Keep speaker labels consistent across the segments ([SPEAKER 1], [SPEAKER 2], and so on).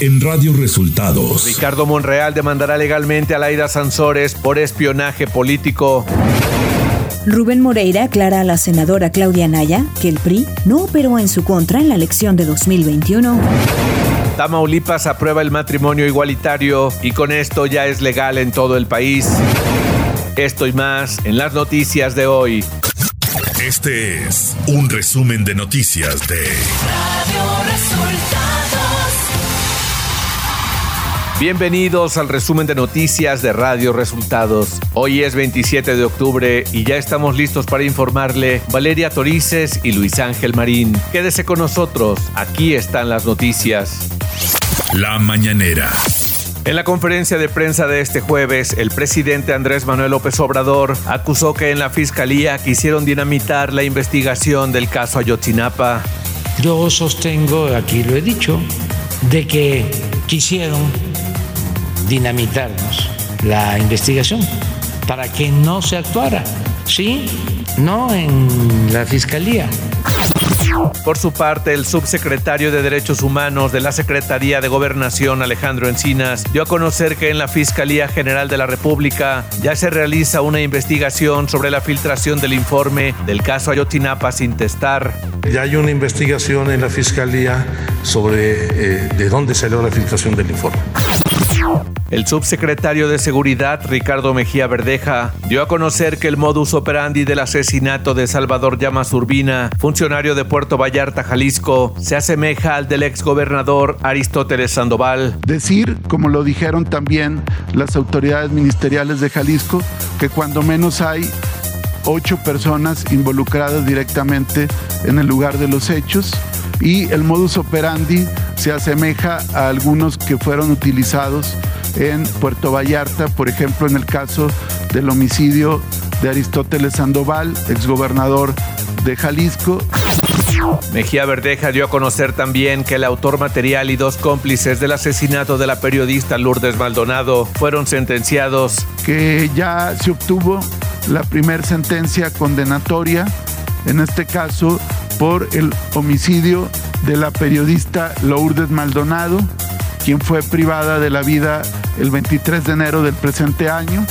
[SPEAKER 1] en Radio Resultados.
[SPEAKER 2] Ricardo Monreal demandará legalmente a Laida Sansores por espionaje político.
[SPEAKER 3] Rubén Moreira aclara a la senadora Claudia Naya que el PRI no operó en su contra en la elección de 2021.
[SPEAKER 2] Tamaulipas aprueba el matrimonio igualitario y con esto ya es legal en todo el país. Esto y más en las noticias de hoy.
[SPEAKER 1] Este es un resumen de noticias de Radio Resultados.
[SPEAKER 2] Bienvenidos al resumen de noticias de Radio Resultados. Hoy es 27 de octubre y ya estamos listos para informarle Valeria Torices y Luis Ángel Marín. Quédese con nosotros, aquí están las noticias.
[SPEAKER 1] La mañanera.
[SPEAKER 2] En la conferencia de prensa de este jueves, el presidente Andrés Manuel López Obrador acusó que en la fiscalía quisieron dinamitar la investigación del caso Ayotzinapa.
[SPEAKER 4] Yo sostengo, aquí lo he dicho, de que quisieron dinamitarnos la investigación para que no se actuara. Sí, no en la fiscalía.
[SPEAKER 2] Por su parte, el subsecretario de Derechos Humanos de la Secretaría de Gobernación, Alejandro Encinas, dio a conocer que en la Fiscalía General de la República ya se realiza una investigación sobre la filtración del informe del caso Ayotzinapa sin testar.
[SPEAKER 5] Ya hay una investigación en la Fiscalía sobre eh, de dónde salió la filtración del informe.
[SPEAKER 2] El subsecretario de Seguridad, Ricardo Mejía Verdeja, dio a conocer que el modus operandi del asesinato de Salvador Llamas Urbina, funcionario de Puerto Vallarta, Jalisco, se asemeja al del exgobernador Aristóteles Sandoval.
[SPEAKER 6] Decir, como lo dijeron también las autoridades ministeriales de Jalisco, que cuando menos hay ocho personas involucradas directamente en el lugar de los hechos y el modus operandi se asemeja a algunos que fueron utilizados en Puerto Vallarta, por ejemplo, en el caso del homicidio de Aristóteles Sandoval, exgobernador de Jalisco.
[SPEAKER 2] Mejía Verdeja dio a conocer también que el autor material y dos cómplices del asesinato de la periodista Lourdes Maldonado fueron sentenciados.
[SPEAKER 6] Que ya se obtuvo la primera sentencia condenatoria, en este caso por el homicidio de la periodista Lourdes Maldonado, quien fue privada de la vida el 23 de enero del presente año.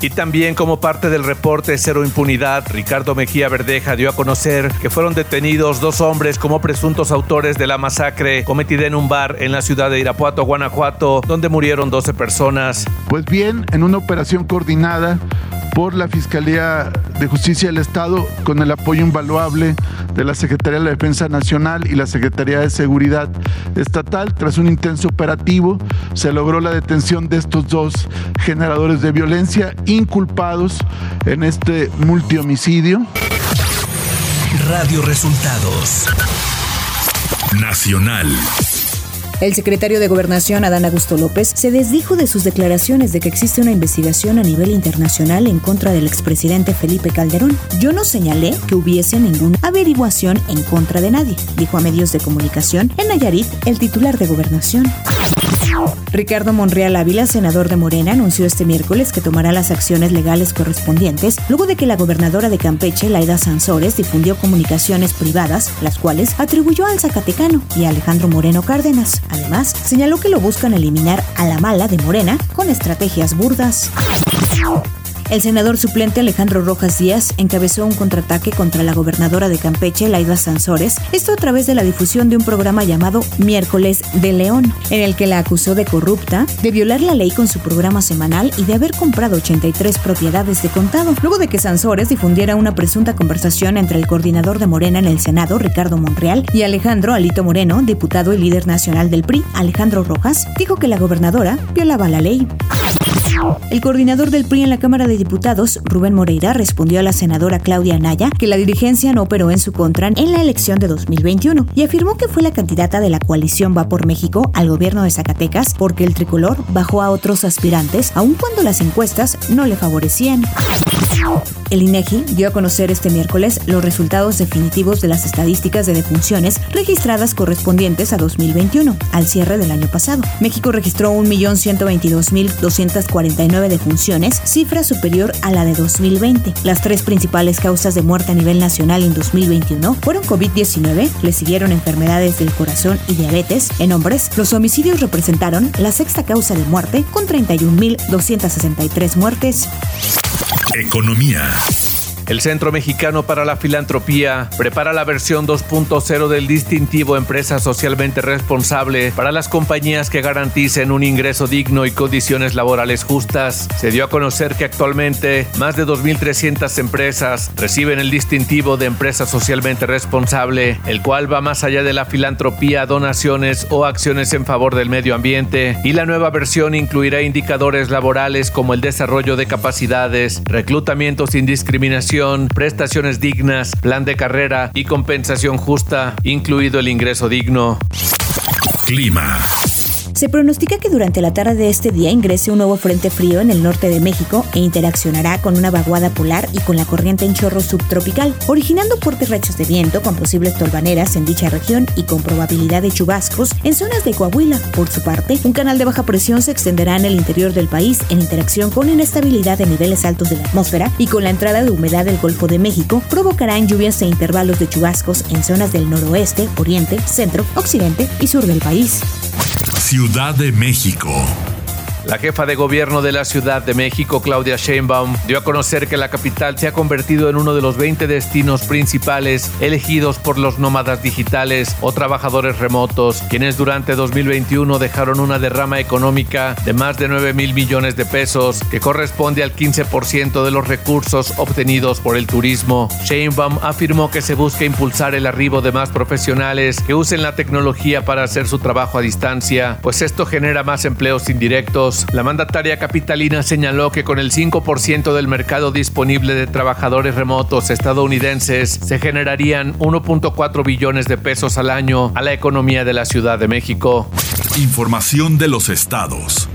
[SPEAKER 2] Y también como parte del reporte Cero Impunidad, Ricardo Mejía Verdeja dio a conocer que fueron detenidos dos hombres como presuntos autores de la masacre cometida en un bar en la ciudad de Irapuato, Guanajuato, donde murieron 12 personas.
[SPEAKER 6] Pues bien, en una operación coordinada por la Fiscalía de Justicia del Estado con el apoyo invaluable de la Secretaría de la Defensa Nacional y la Secretaría de Seguridad Estatal. Tras un intenso operativo, se logró la detención de estos dos generadores de violencia inculpados en este multihomicidio.
[SPEAKER 1] Radio Resultados Nacional.
[SPEAKER 3] El secretario de Gobernación, Adán Augusto López, se desdijo de sus declaraciones de que existe una investigación a nivel internacional en contra del expresidente Felipe Calderón. Yo no señalé que hubiese ninguna averiguación en contra de nadie, dijo a medios de comunicación en Nayarit el titular de Gobernación. Ricardo Monreal Ávila, senador de Morena, anunció este miércoles que tomará las acciones legales correspondientes luego de que la gobernadora de Campeche, Laida Sansores, difundió comunicaciones privadas, las cuales atribuyó al Zacatecano y a Alejandro Moreno Cárdenas. Además, señaló que lo buscan eliminar a la mala de Morena con estrategias burdas. El senador suplente Alejandro Rojas Díaz encabezó un contraataque contra la gobernadora de Campeche, Laida Sansores, esto a través de la difusión de un programa llamado Miércoles de León, en el que la acusó de corrupta, de violar la ley con su programa semanal y de haber comprado 83 propiedades de contado, luego de que Sansores difundiera una presunta conversación entre el coordinador de Morena en el Senado, Ricardo Monreal, y Alejandro Alito Moreno, diputado y líder nacional del PRI, Alejandro Rojas, dijo que la gobernadora violaba la ley. El coordinador del PRI en la Cámara de Diputados, Rubén Moreira, respondió a la senadora Claudia Anaya que la dirigencia no operó en su contra en la elección de 2021 y afirmó que fue la candidata de la coalición Va por México al gobierno de Zacatecas porque el tricolor bajó a otros aspirantes aun cuando las encuestas no le favorecían. El INEGI dio a conocer este miércoles los resultados definitivos de las estadísticas de defunciones registradas correspondientes a 2021, al cierre del año pasado. México registró 1.122.249 defunciones, cifra superior a la de 2020. Las tres principales causas de muerte a nivel nacional en 2021 fueron COVID-19, le siguieron enfermedades del corazón y diabetes. En hombres, los homicidios representaron la sexta causa de muerte con 31.263 muertes.
[SPEAKER 1] Economía.
[SPEAKER 2] El Centro Mexicano para la Filantropía prepara la versión 2.0 del distintivo Empresa Socialmente Responsable para las compañías que garanticen un ingreso digno y condiciones laborales justas. Se dio a conocer que actualmente más de 2.300 empresas reciben el distintivo de Empresa Socialmente Responsable, el cual va más allá de la filantropía, donaciones o acciones en favor del medio ambiente. Y la nueva versión incluirá indicadores laborales como el desarrollo de capacidades, reclutamiento sin discriminación, prestaciones dignas, plan de carrera y compensación justa, incluido el ingreso digno.
[SPEAKER 1] Clima.
[SPEAKER 3] Se pronostica que durante la tarde de este día ingrese un nuevo frente frío en el norte de México e interaccionará con una vaguada polar y con la corriente en chorro subtropical, originando fuertes rachas de viento con posibles tolvaneras en dicha región y con probabilidad de chubascos en zonas de Coahuila. Por su parte, un canal de baja presión se extenderá en el interior del país en interacción con inestabilidad de niveles altos de la atmósfera y con la entrada de humedad del Golfo de México, provocarán lluvias e intervalos de chubascos en zonas del noroeste, oriente, centro, occidente y sur del país.
[SPEAKER 1] Ciudad de México.
[SPEAKER 2] La jefa de gobierno de la Ciudad de México, Claudia Sheinbaum, dio a conocer que la capital se ha convertido en uno de los 20 destinos principales elegidos por los nómadas digitales o trabajadores remotos, quienes durante 2021 dejaron una derrama económica de más de 9 mil millones de pesos, que corresponde al 15% de los recursos obtenidos por el turismo. Sheinbaum afirmó que se busca impulsar el arribo de más profesionales que usen la tecnología para hacer su trabajo a distancia, pues esto genera más empleos indirectos la mandataria capitalina señaló que con el 5% del mercado disponible de trabajadores remotos estadounidenses se generarían 1.4 billones de pesos al año a la economía de la Ciudad de México.
[SPEAKER 1] Información de los estados.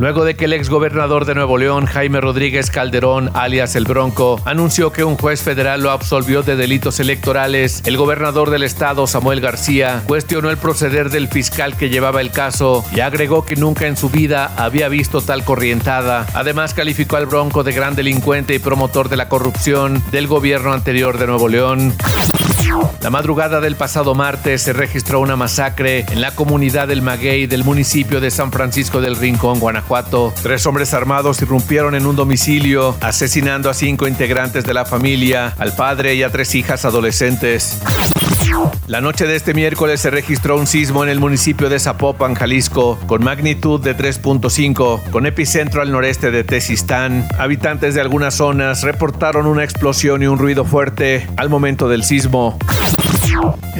[SPEAKER 2] Luego de que el exgobernador de Nuevo León, Jaime Rodríguez Calderón, alias El Bronco, anunció que un juez federal lo absolvió de delitos electorales, el gobernador del estado, Samuel García, cuestionó el proceder del fiscal que llevaba el caso y agregó que nunca en su vida había visto tal corrientada. Además, calificó al Bronco de gran delincuente y promotor de la corrupción del gobierno anterior de Nuevo León. La madrugada del pasado martes se registró una masacre en la comunidad del Maguey del municipio de San Francisco del Rincón, Guanajuato. Tres hombres armados irrumpieron en un domicilio, asesinando a cinco integrantes de la familia, al padre y a tres hijas adolescentes. La noche de este miércoles se registró un sismo en el municipio de Zapopan, Jalisco, con magnitud de 3.5, con epicentro al noreste de Tezistán. Habitantes de algunas zonas reportaron una explosión y un ruido fuerte al momento del sismo.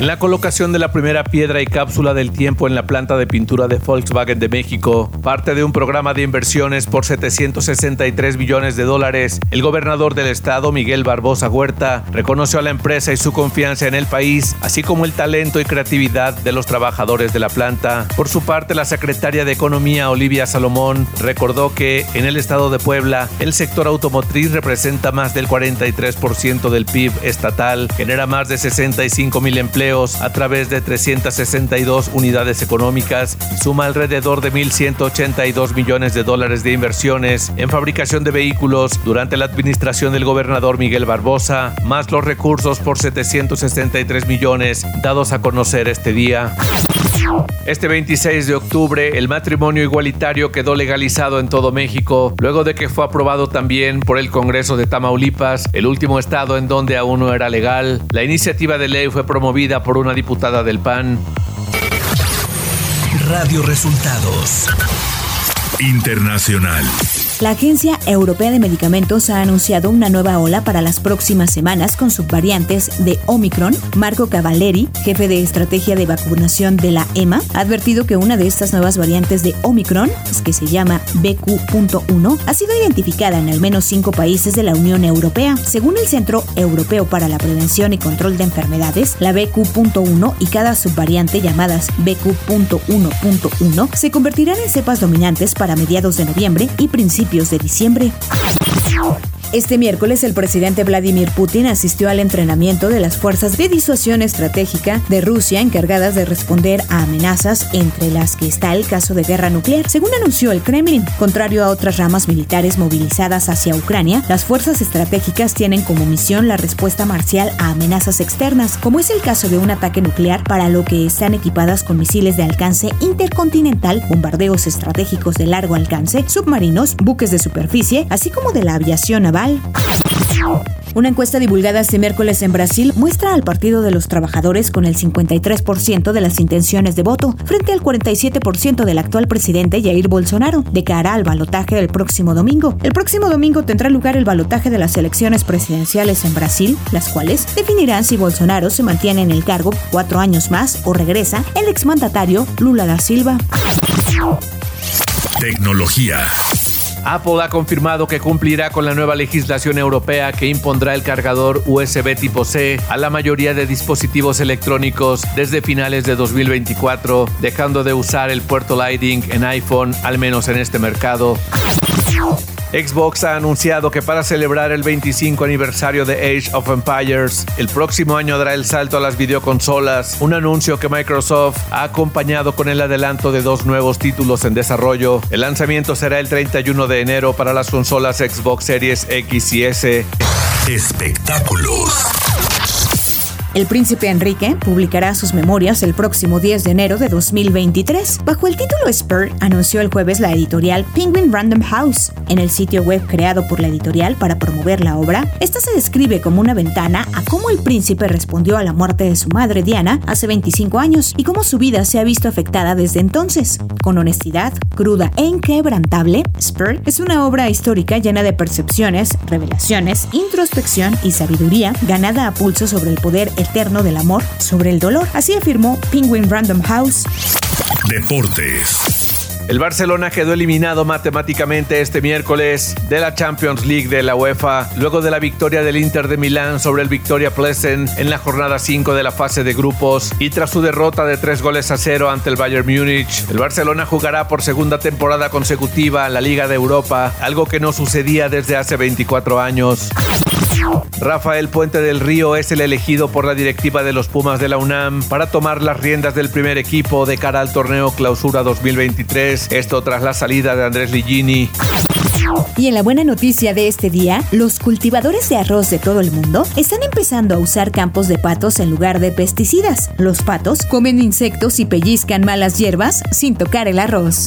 [SPEAKER 2] En la colocación de la primera piedra y cápsula del tiempo en la planta de pintura de Volkswagen de México, parte de un programa de inversiones por 763 billones de dólares, el gobernador del estado, Miguel Barbosa Huerta, reconoció a la empresa y su confianza en el país, así como el talento y creatividad de los trabajadores de la planta. Por su parte, la secretaria de Economía, Olivia Salomón, recordó que en el estado de Puebla, el sector automotriz representa más del 43% del PIB estatal, genera más de 65 mil empleos a través de 362 unidades económicas suma alrededor de 1.182 millones de dólares de inversiones en fabricación de vehículos durante la administración del gobernador Miguel Barbosa, más los recursos por 763 millones dados a conocer este día. Este 26 de octubre, el matrimonio igualitario quedó legalizado en todo México, luego de que fue aprobado también por el Congreso de Tamaulipas, el último estado en donde aún no era legal. La iniciativa de ley fue promovida por una diputada del PAN.
[SPEAKER 1] Radio Resultados Internacional.
[SPEAKER 3] La Agencia Europea de Medicamentos ha anunciado una nueva ola para las próximas semanas con subvariantes de Omicron. Marco Cavalleri, jefe de estrategia de vacunación de la EMA, ha advertido que una de estas nuevas variantes de Omicron, que se llama BQ.1, ha sido identificada en al menos cinco países de la Unión Europea. Según el Centro Europeo para la Prevención y Control de Enfermedades, la BQ.1 y cada subvariante llamadas BQ.1.1 se convertirán en cepas dominantes para mediados de noviembre y principios de diciembre. Este miércoles el presidente Vladimir Putin asistió al entrenamiento de las fuerzas de disuasión estratégica de Rusia encargadas de responder a amenazas entre las que está el caso de guerra nuclear, según anunció el Kremlin. Contrario a otras ramas militares movilizadas hacia Ucrania, las fuerzas estratégicas tienen como misión la respuesta marcial a amenazas externas, como es el caso de un ataque nuclear para lo que están equipadas con misiles de alcance intercontinental, bombardeos estratégicos de largo alcance, submarinos, buques de superficie, así como de la aviación naval. Una encuesta divulgada este miércoles en Brasil muestra al Partido de los Trabajadores con el 53% de las intenciones de voto, frente al 47% del actual presidente Jair Bolsonaro, de cara al balotaje del próximo domingo. El próximo domingo tendrá lugar el balotaje de las elecciones presidenciales en Brasil, las cuales definirán si Bolsonaro se mantiene en el cargo cuatro años más o regresa el exmandatario Lula da Silva.
[SPEAKER 1] Tecnología.
[SPEAKER 2] Apple ha confirmado que cumplirá con la nueva legislación europea que impondrá el cargador USB tipo C a la mayoría de dispositivos electrónicos desde finales de 2024, dejando de usar el puerto Lightning en iPhone, al menos en este mercado. Xbox ha anunciado que para celebrar el 25 aniversario de Age of Empires, el próximo año dará el salto a las videoconsolas, un anuncio que Microsoft ha acompañado con el adelanto de dos nuevos títulos en desarrollo. El lanzamiento será el 31 de enero para las consolas Xbox Series X y S.
[SPEAKER 1] Espectáculos.
[SPEAKER 3] El príncipe Enrique publicará sus memorias el próximo 10 de enero de 2023. Bajo el título Spur, anunció el jueves la editorial Penguin Random House. En el sitio web creado por la editorial para promover la obra, esta se describe como una ventana a cómo el príncipe respondió a la muerte de su madre Diana hace 25 años y cómo su vida se ha visto afectada desde entonces. Con honestidad, cruda e inquebrantable, Spur es una obra histórica llena de percepciones, revelaciones, introspección y sabiduría ganada a pulso sobre el poder eterno del amor sobre el dolor. Así afirmó Penguin Random House.
[SPEAKER 1] Deportes.
[SPEAKER 2] El Barcelona quedó eliminado matemáticamente este miércoles de la Champions League de la UEFA luego de la victoria del Inter de Milán sobre el Victoria Pleasant en la jornada 5 de la fase de grupos y tras su derrota de 3 goles a 0 ante el Bayern Múnich. El Barcelona jugará por segunda temporada consecutiva en la Liga de Europa, algo que no sucedía desde hace 24 años. Rafael Puente del Río es el elegido por la directiva de los Pumas de la UNAM para tomar las riendas del primer equipo de cara al torneo Clausura 2023, esto tras la salida de Andrés Ligini.
[SPEAKER 3] Y en la buena noticia de este día, los cultivadores de arroz de todo el mundo están empezando a usar campos de patos en lugar de pesticidas. Los patos comen insectos y pellizcan malas hierbas sin tocar el arroz.